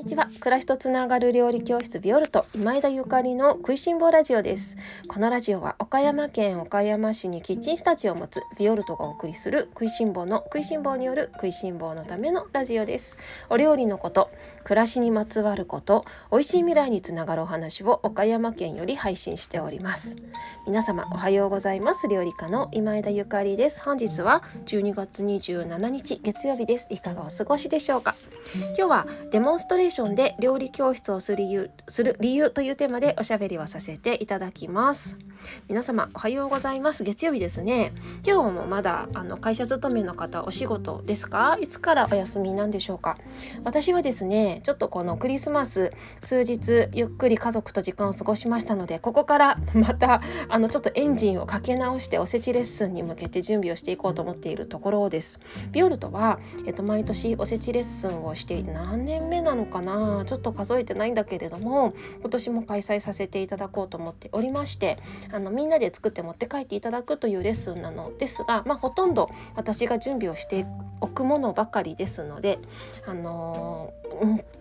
にちは。暮らしとつながる料理教室ビオルト今枝ゆかりの食いしん坊ラジオです。このラジオは岡山県岡山市にキッチンスタジオを持つビオルトがお送りする食いしん坊の食いしん坊による食いしん坊のためのラジオです。お料理のこと暮らしにまつわること美味しい未来につながるお話を岡山県より配信しております。皆様おはようございます。料理家の今枝ゆかりです。本日は12月27日月曜日です。いかがお過ごしでしょうか？今日はデモンストレーションで料理教室をする理由する理由というテーマでおしゃべりをさせていただきます。皆様おはようございます。月曜日ですね。今日もまだあの会社勤めの方お仕事ですか？いつからお休みなんでしょうか？私はですねちょっとこのクリスマス数日ゆっくり家族と時間を過ごしましたのでここからまたあのちょっとエンジンをかけ直しておせちレッスンに向けて準備をしていこうと思っているところです。ビオルトはえっと毎年おせちレッスンをしていて何年目なのかな。ちょっと数えてないんだけれども今年も開催させていただこうと思っておりましてあのみんなで作って持って帰っていただくというレッスンなのですが、まあ、ほとんど私が準備をしておくものばかりですので、あの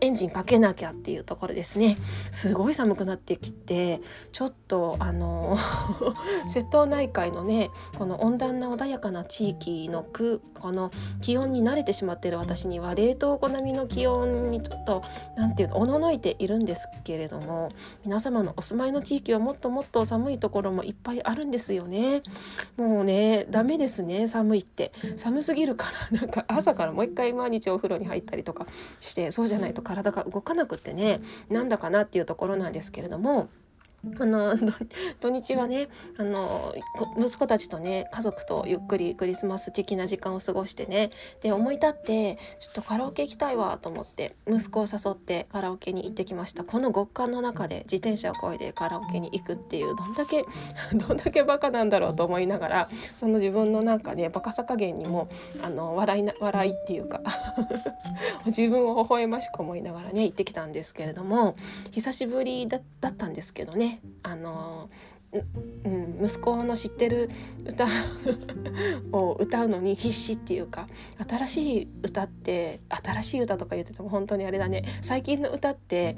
エンジンかけなきゃっていうところですね。すごい寒くなってきてちょっとあの、瀬戸内海のねこの温暖な穏やかな地域のくこの気温に慣れてしまっている私には冷凍庫並みの気温にちょっと何て言うのおののいているんですけれども皆様のお住まいの地域はもっともっと寒いところもいっぱいあるんですよね。もうねダメですね寒いって。寒すぎるからなんか朝からもう一回毎日お風呂に入ったりとかしてそうじゃないと体が動かなくってねなんだかなっていうところなんですけれどもあの 土日はねあの息子たちとね家族とゆっくりクリスマス的な時間を過ごしてねで思い立ってちょっとカラオケ行きたいわと思って息子を誘ってカラオケに行ってきました。この極寒の中で自転車をこいでカラオケに行くっていうどんだけ どんだけバカなんだろうと思いながらその自分のなんかねバカさ加減にもあの笑いな笑いっていうか 自分を微笑ましく思いながらね行ってきたんですけれども久しぶりだったんですけどねあのうん、息子の知ってる歌を歌うのに必死っていうか新しい歌って新しい歌とか言ってても本当にあれだね。最近の歌って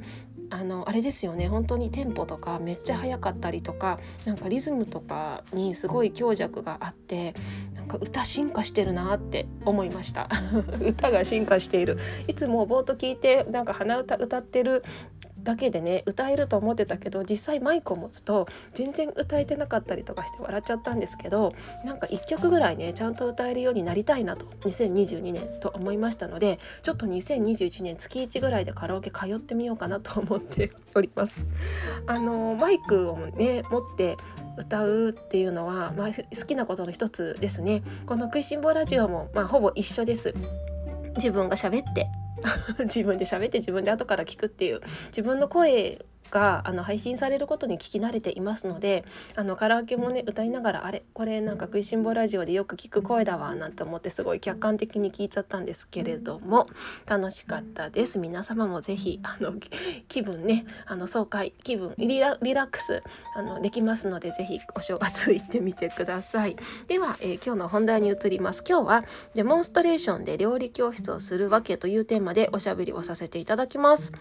あのあれですよね。本当にテンポとかめっちゃ速かったりとかなんかリズムとかにすごい強弱があってなんか歌進化してるなって思いました。歌が進化している。いつも冒頭聞いてなんか鼻歌歌ってるだけでね歌えると思ってたけど実際マイクを持つと全然歌えてなかったりとかして笑っちゃったんですけどなんか1曲ぐらいねちゃんと歌えるようになりたいなと2022年と思いましたのでちょっと2021年月1ぐらいでカラオケ通ってみようかなと思っております。あのマイクをね持って歌うっていうのは、まあ、好きなことの一つですね。この食いしん坊ラジオも、まあ、ほぼ一緒です。自分が喋って 自分で喋って自分で後から聞くっていう自分の声があの配信されることに聞き慣れていますのであのカラオケもね歌いながらあれこれなんか食いしん坊ラジオでよく聞く声だわなんて思ってすごい客観的に聞いちゃったんですけれども楽しかったです。皆様もぜひあの気分ねあの爽快気分リラリラックスあのできますのでぜひお正月行ってみてください。では、えー、今日の本題に移ります。今日はデモンストレーションで料理教室をするわけというテーマでおしゃべりをさせていただきます。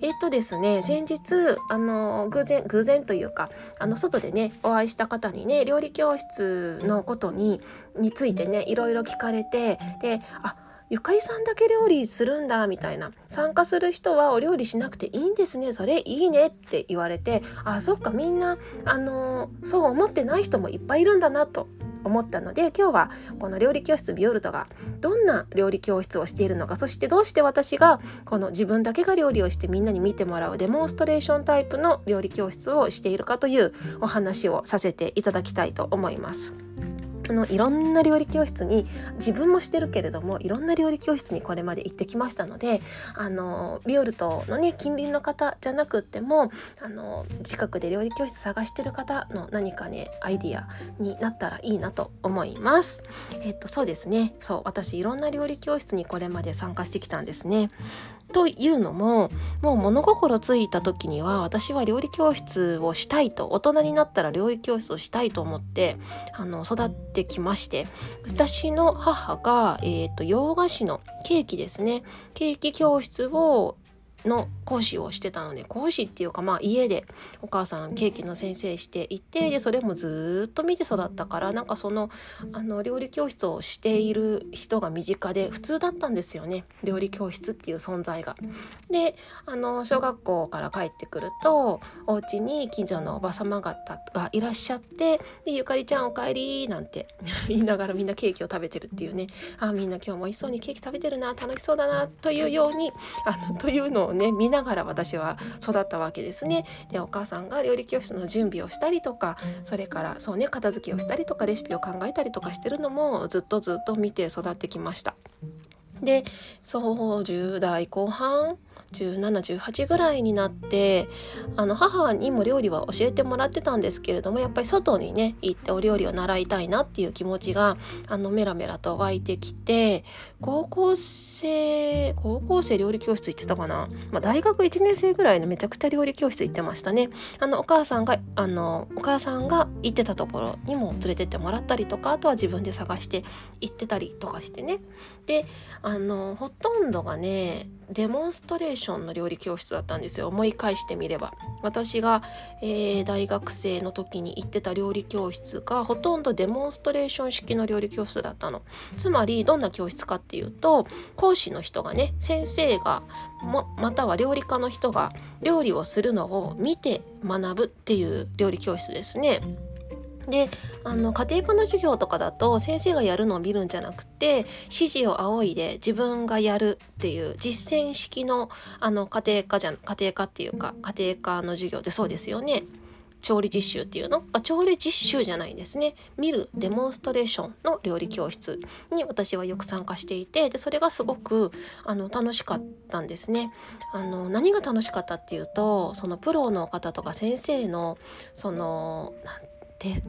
えっとですね先日あの偶然偶然というかあの外でねお会いした方にね料理教室のことにについてねいろいろ聞かれてであゆかりさんだけ料理するんだみたいな。参加する人はお料理しなくていいんですねそれいいねって言われてあそっかみんなあのそう思ってない人もいっぱいいるんだなと思ったので今日はこの料理教室ビオルトがどんな料理教室をしているのかそしてどうして私がこの自分だけが料理をしてみんなに見てもらうデモンストレーションタイプの料理教室をしているかというお話をさせていただきたいと思います。あのいろんな料理教室に自分もしてるけれどもいろんな料理教室にこれまで行ってきましたのであのビオルトのね近隣の方じゃなくってもあの近くで料理教室探してる方の何かねアイディアになったらいいなと思います。えっとそうですねそう私いろんな料理教室にこれまで参加してきたんですね。というのももう物心ついた時には私は料理教室をしたいと大人になったら料理教室をしたいと思ってあの育ってきまして私の母が、えーと、洋菓子のケーキですね。ケーキ教室をの講師をしてたので講師っていうかまあ家でお母さんケーキの先生していてでそれもずっと見て育ったからなんかそのあの料理教室をしている人が身近で普通だったんですよね。料理教室っていう存在が。であの小学校から帰ってくるとお家に近所のおば様方がいらっしゃって「でゆかりちゃんおかえり」なんて 言いながらみんなケーキを食べてるっていうね。あみんな今日も美味しそうにケーキ食べてるな楽しそうだなというようにあのというのをね見ながら私は育ったわけですね。でお母さんが料理教室の準備をしたりとかそれからそうね片付けをしたりとかレシピを考えたりとかしてるのもずっとずっと見て育ってきました。でそう10代後半1718ぐらいになってあの母にも料理は教えてもらってたんですけれどもやっぱり外にね行ってお料理を習いたいなっていう気持ちがあのメラメラと湧いてきて高校生高校生料理教室行ってたかな、まあ、大学1年生ぐらいのめちゃくちゃ料理教室行ってましたね。あのお母さんがあのお母さんが行ってたところにも連れてってもらったりとかあとは自分で探して行ってたりとかしてね。であのほとんどがねデモンストレーションの料理教室だったんですよ。思い返してみれば。私が、えー、大学生の時に行ってた料理教室がほとんどデモンストレーション式の料理教室だったの。つまりどんな教室かっていうと講師の人がね先生がもまたは料理家の人が料理をするのを見て学ぶっていう料理教室ですね。であの家庭科の授業とかだと先生がやるのを見るんじゃなくて指示を仰いで自分がやるっていう実践式のあの家庭科じゃ家庭科っていうか家庭科の授業ってそうですよね。調理実習っていうの？調理実習じゃないんですね。見るデモンストレーションの料理教室に私はよく参加していてでそれがすごくあの楽しかったんですね。あの何が楽しかったっていうとそのプロの方とか先生のその手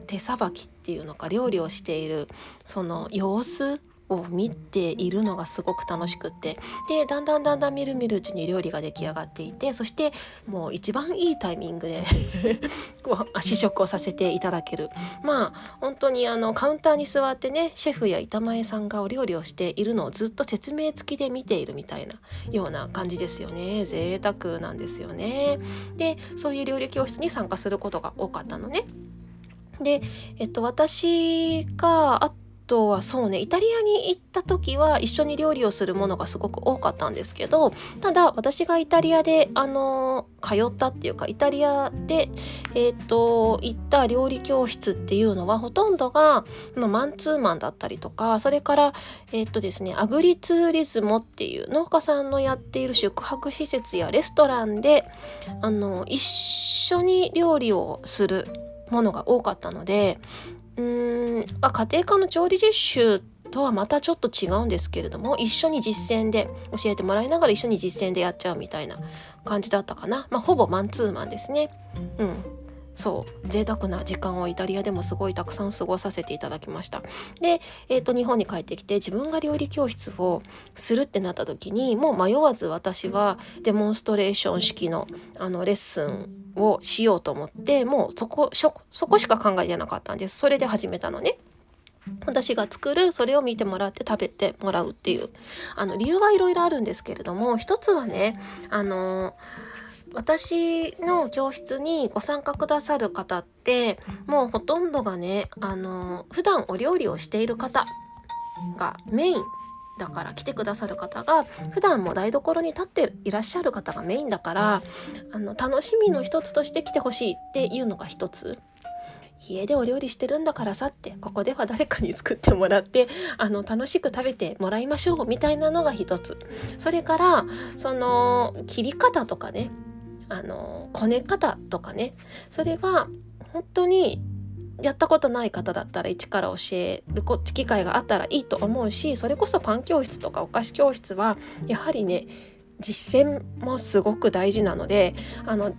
手さばきっていうのか料理をしているその様子を見ているのがすごく楽しくってでだんだんだんだん見る見るうちに料理が出来上がっていてそしてもう一番いいタイミングで 試食をさせていただける。まあ本当にあのカウンターに座ってねシェフや板前さんがお料理をしているのをずっと説明付きで見ているみたいなような感じですよね。贅沢なんですよね。でそういう料理教室に参加することが多かったのね。で、えっと、私があとはそうねイタリアに行った時は一緒に料理をするものがすごく多かったんですけどただ私がイタリアであの通ったっていうかイタリアで、えーと、行った料理教室っていうのはほとんどがマンツーマンだったりとかそれからえっ、ー、とですねアグリツーリズモっていう農家さんのやっている宿泊施設やレストランであの一緒に料理をするものが多かったのでうーんあ家庭科の調理実習とはまたちょっと違うんですけれども一緒に実践で教えてもらいながら一緒に実践でやっちゃうみたいな感じだったかな。まあほぼマンツーマンですね。うん。そう贅沢な時間をイタリアでもすごいたくさん過ごさせていただきましたで、えーと、日本に帰ってきて自分が料理教室をするってなった時にもう迷わず私はデモンストレーション式のあのレッスンをしようと思ってもうそこそこしか考えてなかったんですそれで始めたのね。私が作るそれを見てもらって食べてもらうっていうあの理由はいろいろあるんですけれども一つはねあのー私の教室にご参加くださる方ってもうほとんどがねあの普段お料理をしている方がメインだから来てくださる方が普段も台所に立っていらっしゃる方がメインだからあの楽しみの一つとして来てほしいっていうのが一つ。家でお料理してるんだからさってここでは誰かに作ってもらってあの楽しく食べてもらいましょうみたいなのが一つそれからその切り方とかねあのこね方とかね。それは本当にやったことない方だったら一から教える機会があったらいいと思うしそれこそパン教室とかお菓子教室はやはりね実践もすごく大事なのであの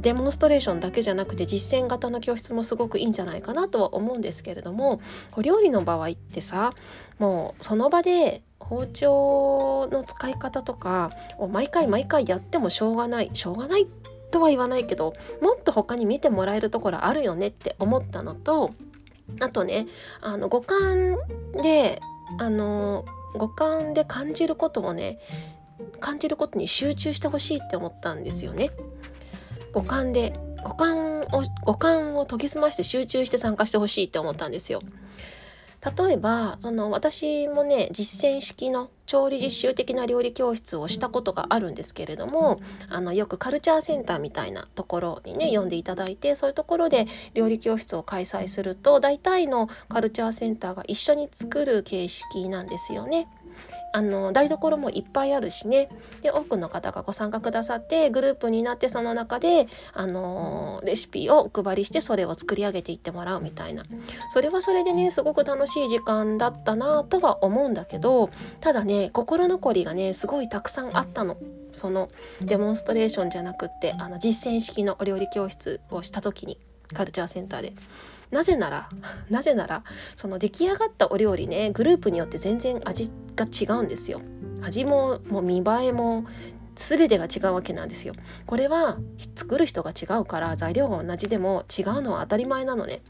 デモンストレーションだけじゃなくて実践型の教室もすごくいいんじゃないかなとは思うんですけれどもお料理の場合ってさもうその場で包丁の使い方とかを毎回毎回やってもしょうがないしょうがないとは言わないけどもっと他に見てもらえるところあるよねって思ったのとあとねあの五感であの五感で感じることもね感じることに集中してほしいって思ったんですよね。五感で五感を五感を研ぎ澄まして集中して参加してほしいって思ったんですよ。例えばその私もね実践式の調理実習的な料理教室をしたことがあるんですけれどもあのよくカルチャーセンターみたいなところにね呼んでいただいてそういうところで料理教室を開催すると大体のカルチャーセンターが一緒に作る形式なんですよね。あの台所もいっぱいあるしねで多くの方がご参加くださってグループになってその中であのレシピをお配りしてそれを作り上げていってもらうみたいなそれはそれでねすごく楽しい時間だったなとは思うんだけどただね心残りがねすごいたくさんあったの。そのデモンストレーションじゃなくってあの実践式のお料理教室をした時にカルチャーセンターで。なぜなら なぜならその出来上がったお料理ねグループによって全然味が違うんですよ。味ももう見栄えも全てが違うわけなんですよ。これは作る人が違うから材料が同じでも違うのは当たり前なのね。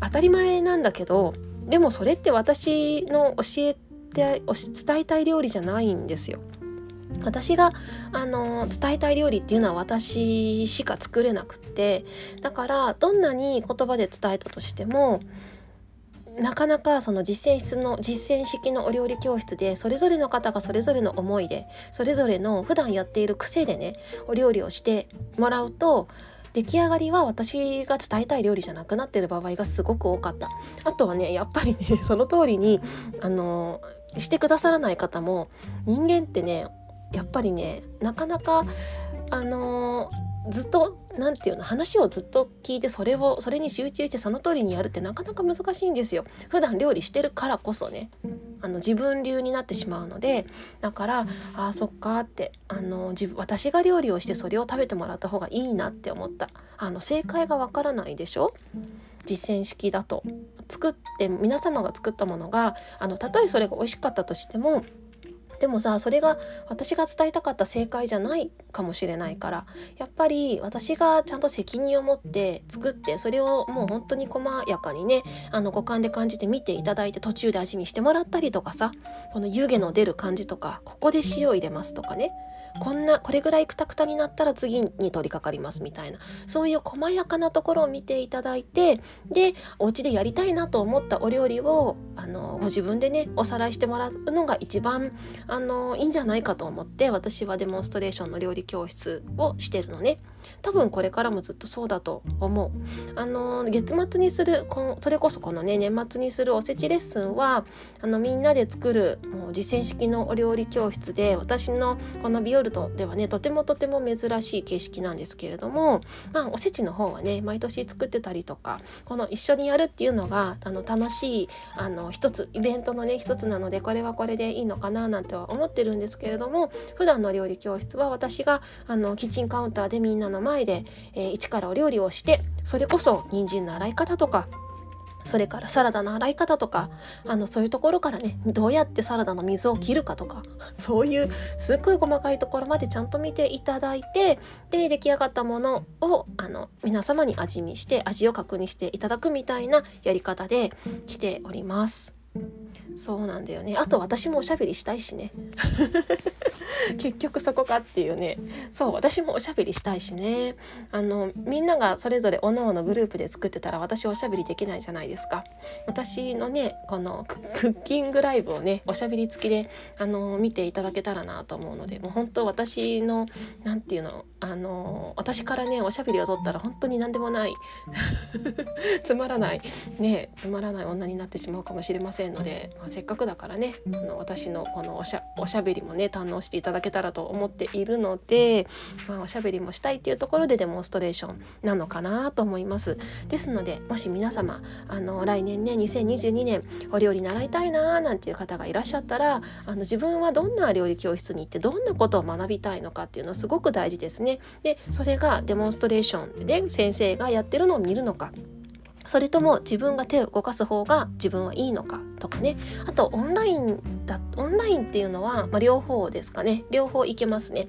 当たり前なんだけどでもそれって私の教えて伝えたい料理じゃないんですよ。私があの伝えたい料理っていうのは私しか作れなくってだからどんなに言葉で伝えたとしてもなかなかその実践室の実践式のお料理教室でそれぞれの方がそれぞれの思いでそれぞれの普段やっている癖でねお料理をしてもらうと出来上がりは私が伝えたい料理じゃなくなってる場合がすごく多かった。あとはねやっぱりねその通りにあのしてくださらない方も人間ってねやっぱりねなかなかあのー、ずっと何て言うの話をずっと聞いてそれをそれに集中してその通りにやるってなかなか難しいんですよ。普段料理してるからこそねあの自分流になってしまうのでだからあそっかってあの自私が料理をしてそれを食べてもらった方がいいなって思った。あの正解がわからないでしょ？実践式だと。作って皆様が作ったものがあのたとえそれが美味しかったとしてもでもさそれが私が伝えたかった正解じゃないかもしれないからやっぱり私がちゃんと責任を持って作ってそれをもう本当に細やかにねあの五感で感じて見ていただいて途中で味見してもらったりとかさこの湯気の出る感じとかここで塩入れますとかねこんなこれぐらいクタクタになったら次に取り掛かりますみたいなそういう細やかなところを見ていただいてでお家でやりたいなと思ったお料理をあのご自分でねおさらいしてもらうのが一番あのいいんじゃないかと思って私はデモンストレーションの料理教室をしてるのね。多分これからもずっとそうだと思う。あの月末にするこそれこそこのね年末にするおせちレッスンはあのみんなで作るもう実践式のお料理教室で私のこのビオルトではねとてもとても珍しい形式なんですけれども、まあ、おせちの方はね毎年作ってたりとかこの一緒にやるっていうのがあの楽しいあの一つイベントのね一つなのでこれはこれでいいのかななんては思ってるんですけれども普段の料理教室は私があのキッチンカウンターでみんなの前で、えー、一からお料理をしてそれこそ人参の洗い方とかそれからサラダの洗い方とかあのそういうところからねどうやってサラダの水を切るかとか そういうすっごい細かいところまでちゃんと見ていただいてで出来上がったものをあの皆様に味見して味を確認していただくみたいなやり方で来ております。そうなんだよねあと私もおしゃべりしたいしね 結局そこかっていうね。そう私もおしゃべりしたいしね。あのみんながそれぞれおのおのグループで作ってたら私おしゃべりできないじゃないですか。私のねこのクッキングライブをねおしゃべり付きであの見ていただけたらなと思うのでもう本当私の何て言うのあの私からねおしゃべりを取ったら本当に何でもない。つまらない。ねつまらない女になってしまうかもしれませんので、まあ、せっかくだからねあの私のこのおしゃおしゃべりもね堪能していただけたらたらと思っているので、まあ、おしゃべりもしたいっていうところでデモンストレーションなのかなと思います。ですのでもし皆様あの来年ね2022年お料理習いたいなーなんていう方がいらっしゃったらあの自分はどんな料理教室に行ってどんなことを学びたいのかっていうのはすごく大事ですね。でそれがデモンストレーションで先生がやってるのを見るのかそれとも自分が手を動かす方が自分はいいのかとかね。あとオンラインだオンラインっていうのは、まあ、両方ですかね。両方いけますね。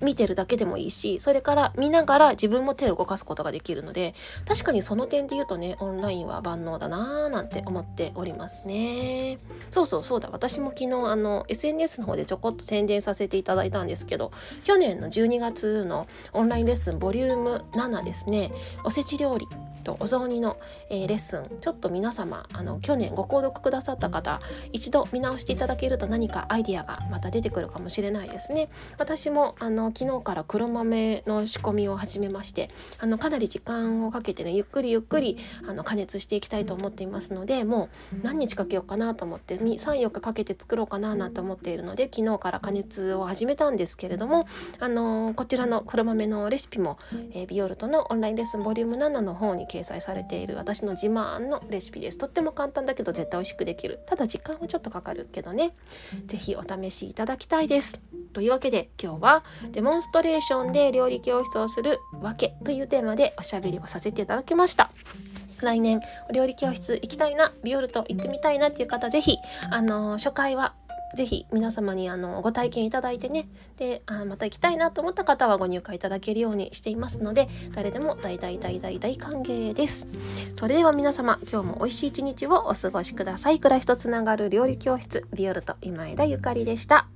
見てるだけでもいいしそれから見ながら自分も手を動かすことができるので確かにその点で言うとねオンラインは万能だなーなんて思っておりますね。そうそうそうだ。私も昨日あの SNS の方でちょこっと宣伝させていただいたんですけど去年の12月のオンラインレッスンボリューム7ですね。おせち料理とお雑煮の、えー、レッスンちょっと皆様あの去年ご購読くださった方一度見直していただけると何かアイディアがまた出てくるかもしれないですね。私もあの昨日から黒豆の仕込みを始めましてあのかなり時間をかけてねゆっくりゆっくりあの加熱していきたいと思っていますのでもう何日かけようかなと思って34日かけて作ろうかななんて思っているので昨日から加熱を始めたんですけれどもあのこちらの黒豆のレシピも、えー、ビオルトのオンラインレッスンボリューム7の方に掲載されている私の自慢のレシピです。とっても簡単だけど絶対美味しくできる。ただ時間はちょっとかかるけどね。是非お試しいただきたいです。というわけで今日はデモンストレーションで料理教室をするわけというテーマでおしゃべりをさせていただきました。来年お料理教室行きたいなビオルト行ってみたいなっていう方是非あの初回はぜひ皆様にあのご体験いただいてね。であまた行きたいなと思った方はご入会いただけるようにしていますので誰でも大大大大大歓迎です。それでは皆様今日も美味しい一日をお過ごしください。暮らしとつながる料理教室ビオルト今枝ゆかりでした。